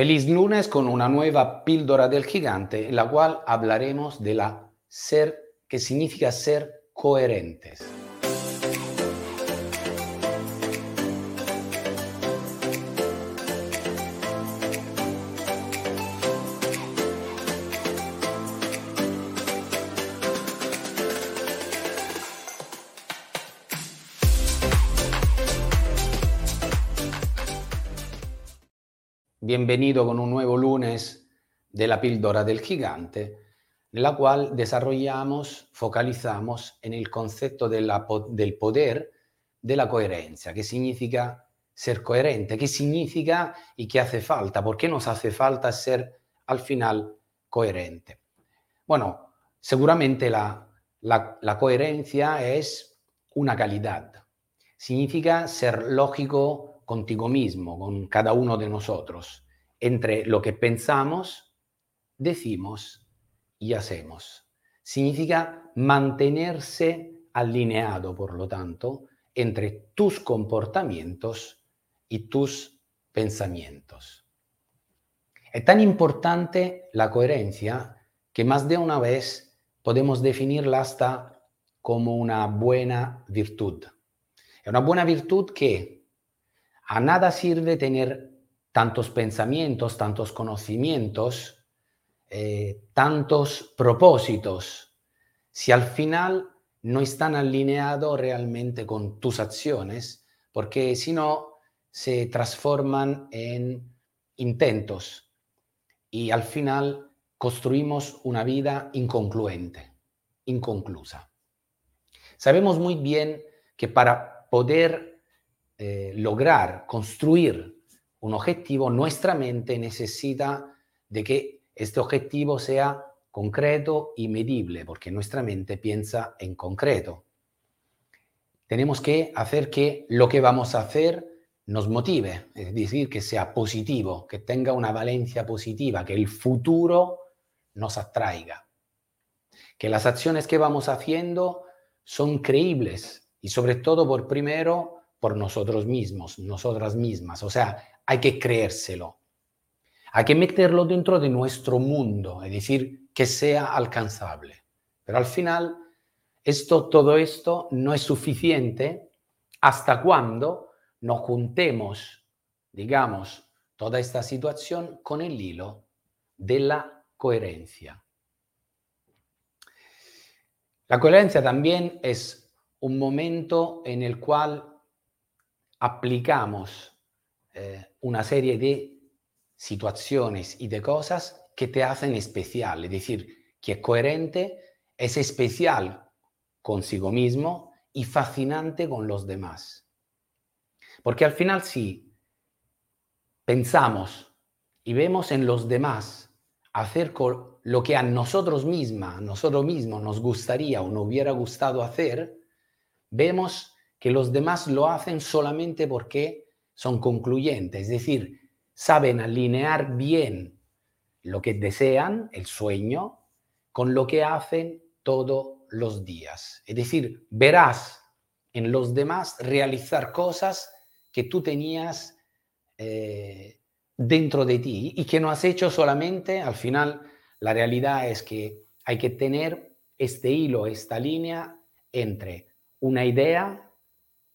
Feliz lunes con una nueva píldora del gigante en la cual hablaremos de la ser, que significa ser coherentes. Bienvenido con un nuevo lunes de la píldora del gigante, en la cual desarrollamos, focalizamos en el concepto del poder de la coherencia, que significa ser coherente, qué significa y qué hace falta, por qué nos hace falta ser al final coherente. Bueno, seguramente la, la, la coherencia es una calidad, significa ser lógico contigo mismo, con cada uno de nosotros, entre lo que pensamos, decimos y hacemos. Significa mantenerse alineado, por lo tanto, entre tus comportamientos y tus pensamientos. Es tan importante la coherencia que más de una vez podemos definirla hasta como una buena virtud. Es una buena virtud que a nada sirve tener tantos pensamientos, tantos conocimientos, eh, tantos propósitos, si al final no están alineados realmente con tus acciones, porque si no se transforman en intentos y al final construimos una vida inconcluente, inconclusa. Sabemos muy bien que para poder eh, lograr construir un objetivo, nuestra mente necesita de que este objetivo sea concreto y medible, porque nuestra mente piensa en concreto. Tenemos que hacer que lo que vamos a hacer nos motive, es decir, que sea positivo, que tenga una valencia positiva, que el futuro nos atraiga, que las acciones que vamos haciendo son creíbles y sobre todo por primero por nosotros mismos, nosotras mismas. O sea, hay que creérselo. Hay que meterlo dentro de nuestro mundo, es decir, que sea alcanzable. Pero al final, esto, todo esto no es suficiente hasta cuando nos juntemos, digamos, toda esta situación con el hilo de la coherencia. La coherencia también es un momento en el cual aplicamos eh, una serie de situaciones y de cosas que te hacen especial, es decir, que es coherente, es especial consigo mismo y fascinante con los demás. Porque al final si pensamos y vemos en los demás hacer lo que a nosotros misma, a nosotros mismos nos gustaría o nos hubiera gustado hacer, vemos que los demás lo hacen solamente porque son concluyentes, es decir, saben alinear bien lo que desean, el sueño, con lo que hacen todos los días. Es decir, verás en los demás realizar cosas que tú tenías eh, dentro de ti y que no has hecho solamente, al final la realidad es que hay que tener este hilo, esta línea entre una idea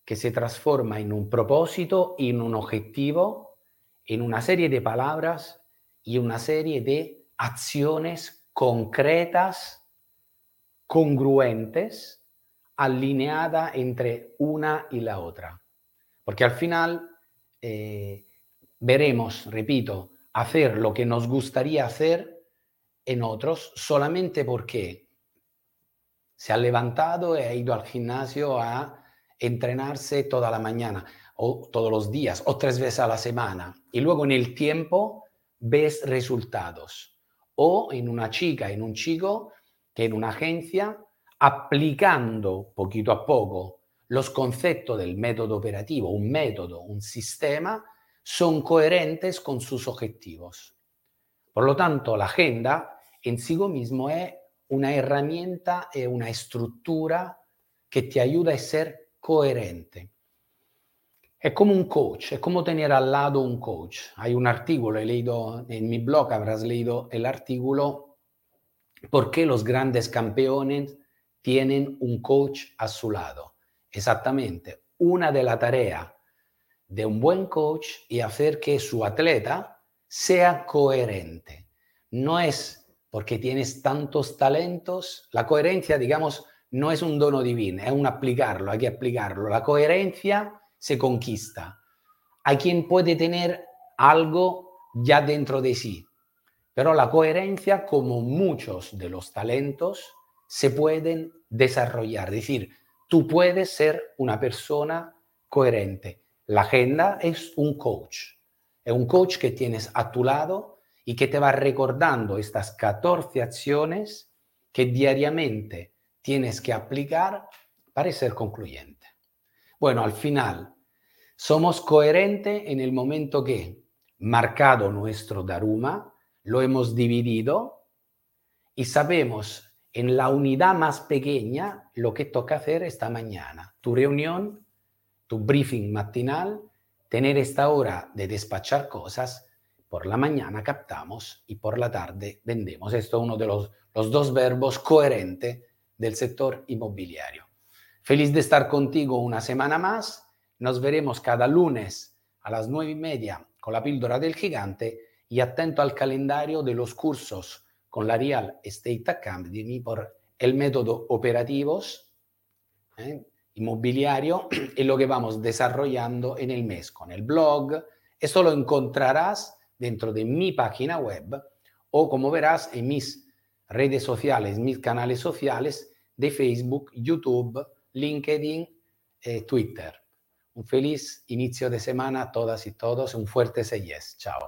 que se transforma en un propósito, en un objetivo, en una serie de palabras y una serie de acciones concretas, congruentes, alineadas entre una y la otra. Porque al final eh, veremos, repito, hacer lo que nos gustaría hacer en otros solamente porque se ha levantado y ha ido al gimnasio a entrenarse toda la mañana o todos los días o tres veces a la semana y luego en el tiempo ves resultados. O en una chica, en un chico que en una agencia, aplicando poquito a poco los conceptos del método operativo, un método, un sistema, son coherentes con sus objetivos. Por lo tanto, la agenda en sí mismo es una herramienta y una estructura que te ayuda a ser coherente. Es como un coach, es como tener al lado un coach. Hay un artículo, he leído en mi blog, habrás leído el artículo, ¿por qué los grandes campeones tienen un coach a su lado? Exactamente, una de las tareas de un buen coach es hacer que su atleta sea coherente. No es porque tienes tantos talentos, la coherencia, digamos, no es un dono divino, es un aplicarlo, hay que aplicarlo. La coherencia se conquista. Hay quien puede tener algo ya dentro de sí, pero la coherencia, como muchos de los talentos, se pueden desarrollar. Es decir, tú puedes ser una persona coherente. La agenda es un coach. Es un coach que tienes a tu lado y que te va recordando estas 14 acciones que diariamente tienes que aplicar para ser concluyente. Bueno, al final, somos coherentes en el momento que, marcado nuestro Daruma, lo hemos dividido y sabemos en la unidad más pequeña lo que toca hacer esta mañana. Tu reunión, tu briefing matinal, tener esta hora de despachar cosas, por la mañana captamos y por la tarde vendemos. Esto es uno de los, los dos verbos coherentes del sector inmobiliario. Feliz de estar contigo una semana más nos veremos cada lunes a las nueve y media con la píldora del gigante y atento al calendario de los cursos con la Real Estate Academy por el método operativos ¿eh? inmobiliario y lo que vamos desarrollando en el mes con el blog. Esto lo encontrarás dentro de mi página web o como verás en mis redes sociales, mis canales sociales de Facebook, YouTube, LinkedIn, eh, Twitter. Un feliz inicio de semana a todas y todos. Un fuerte yes. Chao.